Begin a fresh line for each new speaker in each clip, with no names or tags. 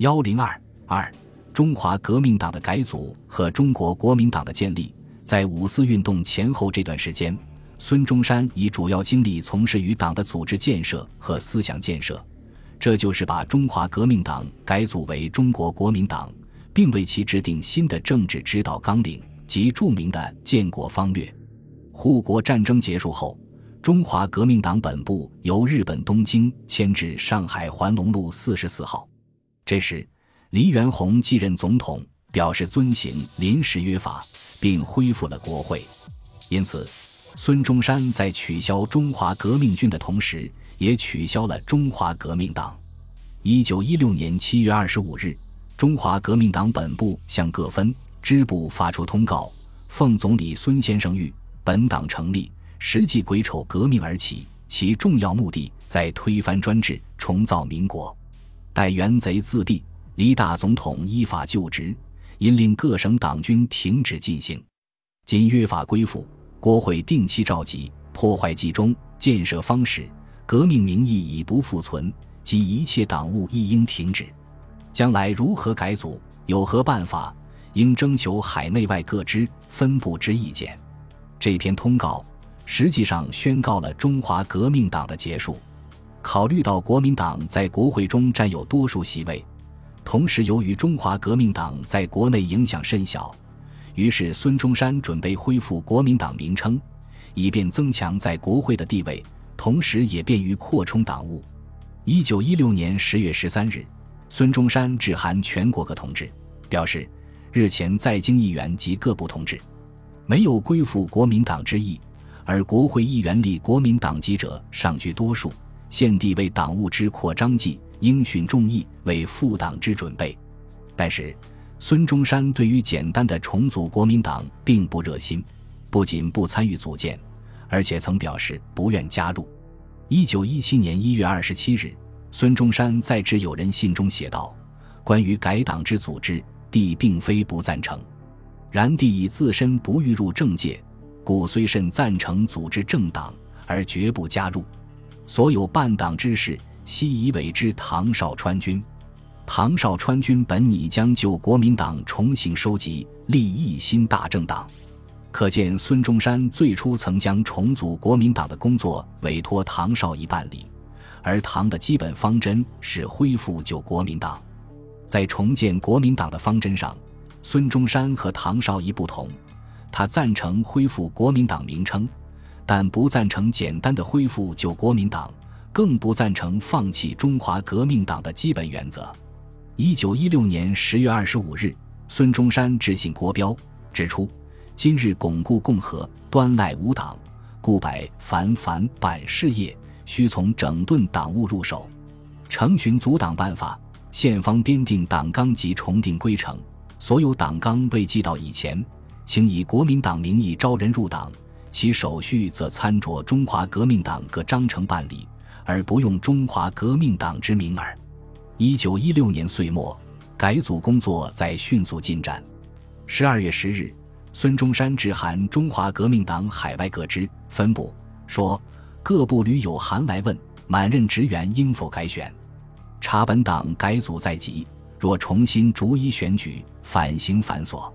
幺零二二，中华革命党的改组和中国国民党的建立，在五四运动前后这段时间，孙中山以主要精力从事于党的组织建设和思想建设，这就是把中华革命党改组为中国国民党，并为其制定新的政治指导纲领及著名的建国方略。护国战争结束后。中华革命党本部由日本东京迁至上海环龙路四十四号。这时，黎元洪继任总统，表示遵行临时约法，并恢复了国会。因此，孙中山在取消中华革命军的同时，也取消了中华革命党。一九一六年七月二十五日，中华革命党本部向各分支部发出通告，奉总理孙先生谕：本党成立。实际癸丑革命而起，其重要目的在推翻专制，重造民国。待元贼自毙，黎大总统依法就职，因令各省党军停止进行。今约法归复，国会定期召集，破坏集中，建设方式，革命名义已不复存，即一切党务亦应停止。将来如何改组，有何办法，应征求海内外各支分部之意见。这篇通告。实际上宣告了中华革命党的结束。考虑到国民党在国会中占有多数席位，同时由于中华革命党在国内影响甚小，于是孙中山准备恢复国民党名称，以便增强在国会的地位，同时也便于扩充党务。一九一六年十月十三日，孙中山致函全国各同志，表示日前在京议员及各部同志没有归附国民党之意。而国会议员立国民党籍者尚居多数，献帝为党务之扩张计，应循众议，为复党之准备。但是，孙中山对于简单的重组国民党并不热心，不仅不参与组建，而且曾表示不愿加入。一九一七年一月二十七日，孙中山在致友人信中写道：“关于改党之组织，帝并非不赞成，然帝以自身不欲入政界。”故虽甚赞成组织政党，而绝不加入。所有半党之事，悉以委之唐绍川军。唐绍川军本拟将就国民党重新收集，立一新大政党。可见孙中山最初曾将重组国民党的工作委托唐绍仪办理，而唐的基本方针是恢复旧国民党。在重建国民党的方针上，孙中山和唐绍仪不同。他赞成恢复国民党名称，但不赞成简单的恢复旧国民党，更不赞成放弃中华革命党的基本原则。一九一六年十月二十五日，孙中山致信国标，指出：今日巩固共和，端赖无党，故百凡凡版事业，须从整顿党务入手，成群组党办法，现方编定党纲及重定规程，所有党纲未记到以前。请以国民党名义招人入党，其手续则参着中华革命党各章程办理，而不用中华革命党之名耳。一九一六年岁末，改组工作在迅速进展。十二月十日，孙中山致函中华革命党海外各支分部，说各部屡有函来问，满任职员应否改选。查本党改组在即，若重新逐一选举，反行繁琐。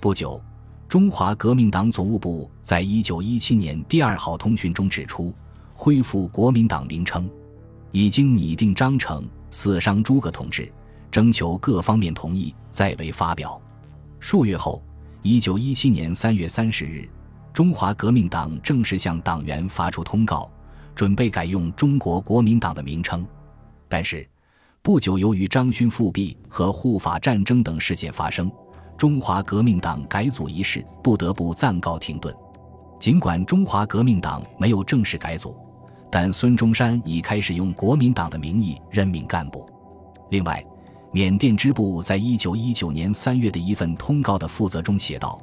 不久。中华革命党总务部在一九一七年第二号通讯中指出，恢复国民党名称，已经拟定章程，四商诸葛同志，征求各方面同意，再为发表。数月后，一九一七年三月三十日，中华革命党正式向党员发出通告，准备改用中国国民党的名称。但是，不久由于张勋复辟和护法战争等事件发生。中华革命党改组一事不得不暂告停顿。尽管中华革命党没有正式改组，但孙中山已开始用国民党的名义任命干部。另外，缅甸支部在一九一九年三月的一份通告的负责中写道：“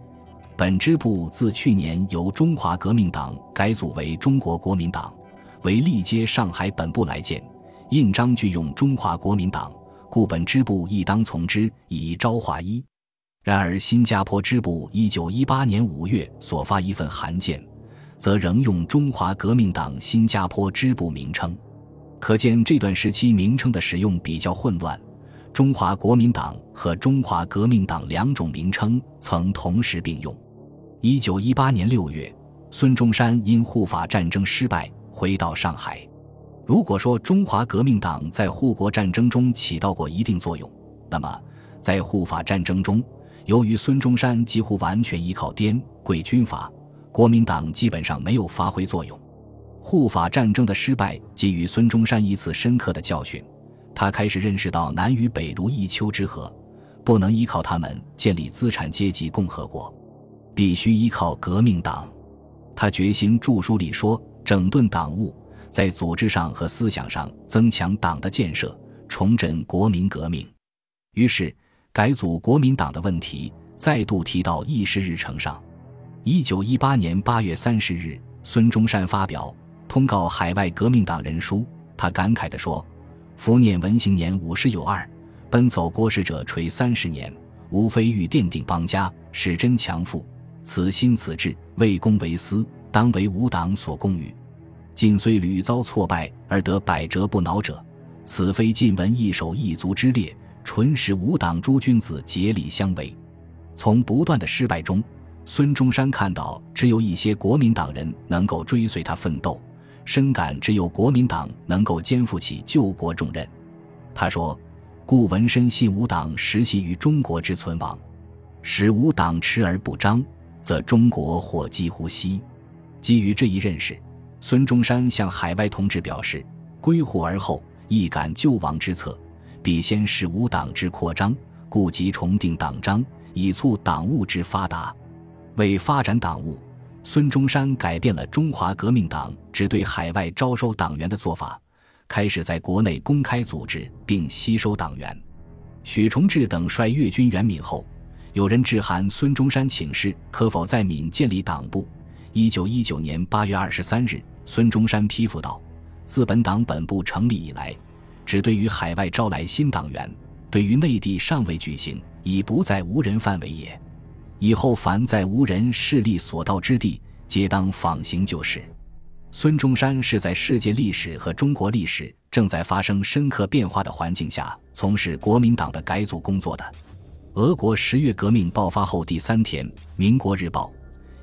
本支部自去年由中华革命党改组为中国国民党，为历接上海本部来见，印章具用中华国民党，故本支部亦当从之，以昭华一。”然而，新加坡支部一九一八年五月所发一份函件，则仍用中华革命党新加坡支部名称，可见这段时期名称的使用比较混乱。中华国民党和中华革命党两种名称曾同时并用。一九一八年六月，孙中山因护法战争失败回到上海。如果说中华革命党在护国战争中起到过一定作用，那么在护法战争中，由于孙中山几乎完全依靠滇桂军阀，国民党基本上没有发挥作用。护法战争的失败给予孙中山一次深刻的教训，他开始认识到南与北如一丘之貉，不能依靠他们建立资产阶级共和国，必须依靠革命党。他决心著书立说，整顿党务。在组织上和思想上增强党的建设，重振国民革命。于是，改组国民党的问题再度提到议事日程上。一九一八年八月三十日，孙中山发表通告海外革命党人书，他感慨地说：“伏念文行年五十有二，奔走国事者垂三十年，无非欲奠定邦家，使真强富。此心此志，为公为私，当为吾党所共与。”晋虽屡遭挫败而得百折不挠者，此非晋文一手一足之列，纯使吾党诸君子竭力相为。从不断的失败中，孙中山看到只有一些国民党人能够追随他奋斗，深感只有国民党能够肩负起救国重任。他说：“故文身信吾党实系于中国之存亡，使吾党持而不张，则中国或几乎息。”基于这一认识。孙中山向海外同志表示：“归沪而后，亦感救亡之策，必先使吾党之扩张，故即重定党章，以促党务之发达。为发展党务，孙中山改变了中华革命党只对海外招收党员的做法，开始在国内公开组织并吸收党员。许崇智等率粤军援闽后，有人致函孙中山请示，可否在闽建立党部。一九一九年八月二十三日。”孙中山批复道：“自本党本部成立以来，只对于海外招来新党员，对于内地尚未举行，已不在无人范围也。以后凡在无人势力所到之地，皆当仿行就是。”孙中山是在世界历史和中国历史正在发生深刻变化的环境下，从事国民党的改组工作的。俄国十月革命爆发后第三天，《民国日报》。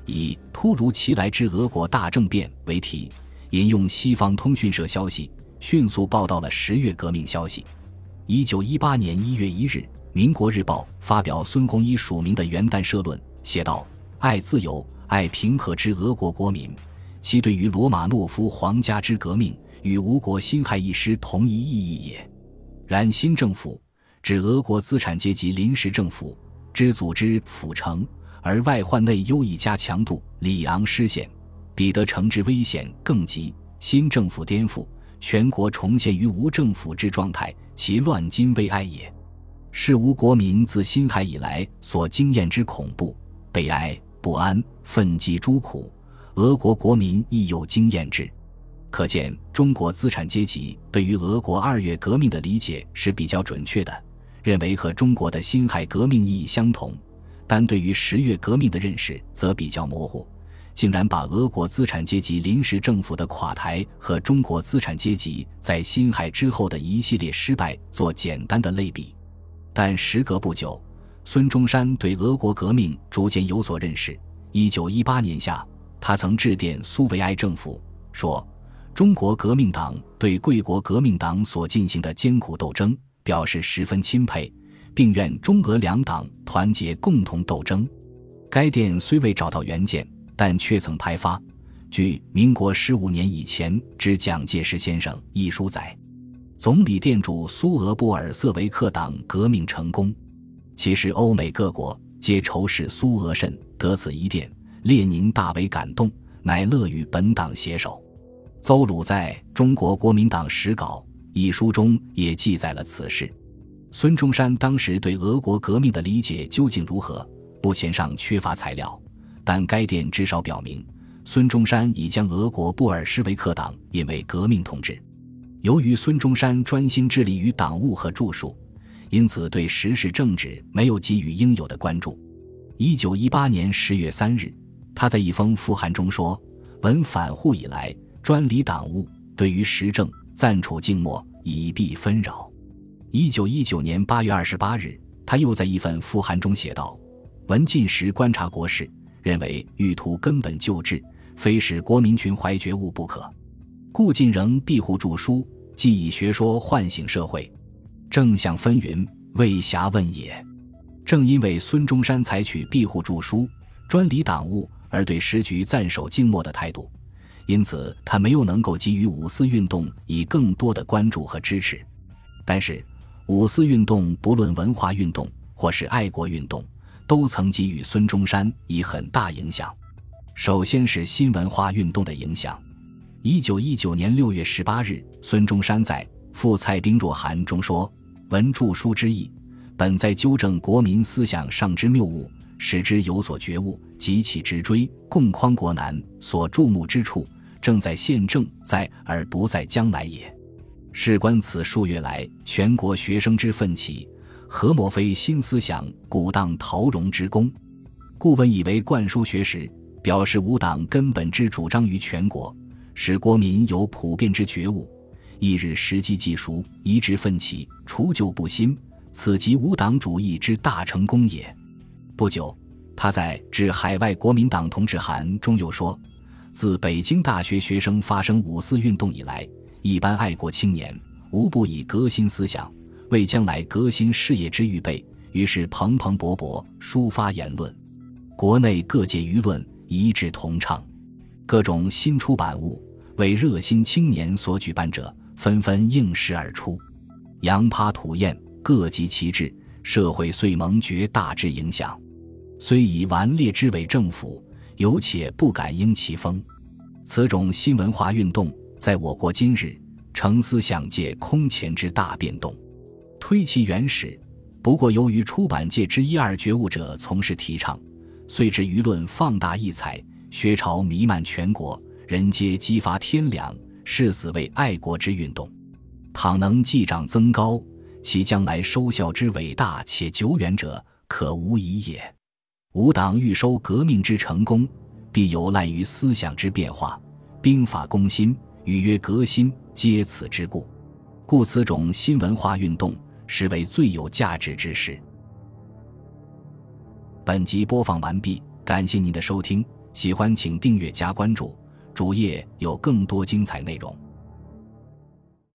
以“突如其来之俄国大政变”为题，引用西方通讯社消息，迅速报道了十月革命消息。一九一八年一月一日，《民国日报》发表孙洪一署名的元旦社论，写道：“爱自由、爱平和之俄国国民，其对于罗马诺夫皇家之革命，与吴国辛亥一师同一意义也。然新政府，指俄国资产阶级临时政府之组织府城。”而外患内忧一加强度，里昂失陷，彼得城之危险更急。新政府颠覆，全国重现于无政府之状态，其乱今悲哀也。是无国民自辛亥以来所经验之恐怖、悲哀、不安、愤激诸苦，俄国国民亦有经验之。可见，中国资产阶级对于俄国二月革命的理解是比较准确的，认为和中国的辛亥革命意义相同。但对于十月革命的认识则比较模糊，竟然把俄国资产阶级临时政府的垮台和中国资产阶级在辛亥之后的一系列失败做简单的类比。但时隔不久，孙中山对俄国革命逐渐有所认识。一九一八年夏，他曾致电苏维埃政府说：“中国革命党对贵国革命党所进行的艰苦斗争表示十分钦佩。”并愿中俄两党团结共同斗争。该电虽未找到原件，但却曾拍发。据民国十五年以前之蒋介石先生一书载，总理店主苏俄布尔瑟维克党革命成功。其实欧美各国皆仇视苏俄甚，得此一电，列宁大为感动，乃乐与本党携手。邹鲁在中国国民党史稿一书中也记载了此事。孙中山当时对俄国革命的理解究竟如何？目前尚缺乏材料，但该电至少表明，孙中山已将俄国布尔什维克党引为革命统治。由于孙中山专心致力于党务和著述，因此对时事政治没有给予应有的关注。一九一八年十月三日，他在一封复函中说：“闻反沪以来，专理党务，对于时政暂处静默，以避纷扰。”一九一九年八月二十八日，他又在一份复函中写道：“闻进时观察国事，认为欲图根本救治，非使国民群怀觉悟不可。故晋仍庇护著书，既以学说唤醒社会，正向纷纭，未暇问也。正因为孙中山采取庇护著书、专理党务，而对时局暂守静默的态度。”因此，他没有能够给予五四运动以更多的关注和支持。但是，五四运动不论文化运动或是爱国运动，都曾给予孙中山以很大影响。首先是新文化运动的影响。一九一九年六月十八日，孙中山在《赴蔡兵若函》中说：“文著书之意，本在纠正国民思想上之谬误，使之有所觉悟，及其直追，共匡国难。所注目之处。”正在现正在而不在将来也。事关此数月来全国学生之奋起，何莫非新思想鼓荡陶融之功？故问以为灌输学识，表示吾党根本之主张于全国，使国民有普遍之觉悟。一日时机既熟，一致奋起，除旧布新，此即吾党主义之大成功也。不久，他在致海外国民党同志函中又说。自北京大学学生发生五四运动以来，一般爱国青年无不以革新思想为将来革新事业之预备，于是蓬蓬勃勃抒发言论，国内各界舆论一致同唱，各种新出版物为热心青年所举办者纷纷应时而出，扬葩吐艳，各极其志，社会遂蒙绝大之影响，虽以顽劣之伪政府。有且不敢应其风，此种新文化运动在我国今日成思想界空前之大变动。推其原始，不过由于出版界之一二觉悟者从事提倡，遂至舆论放大异彩，学潮弥漫全国，人皆激发天良，誓死为爱国之运动。倘能继长增高，其将来收效之伟大且久远者，可无疑也。吾党欲收革命之成功，必有赖于思想之变化，兵法攻心，语曰革新，皆此之故。故此种新文化运动，实为最有价值之事。本集播放完毕，感谢您的收听，喜欢请订阅加关注，主页有更多精彩内容。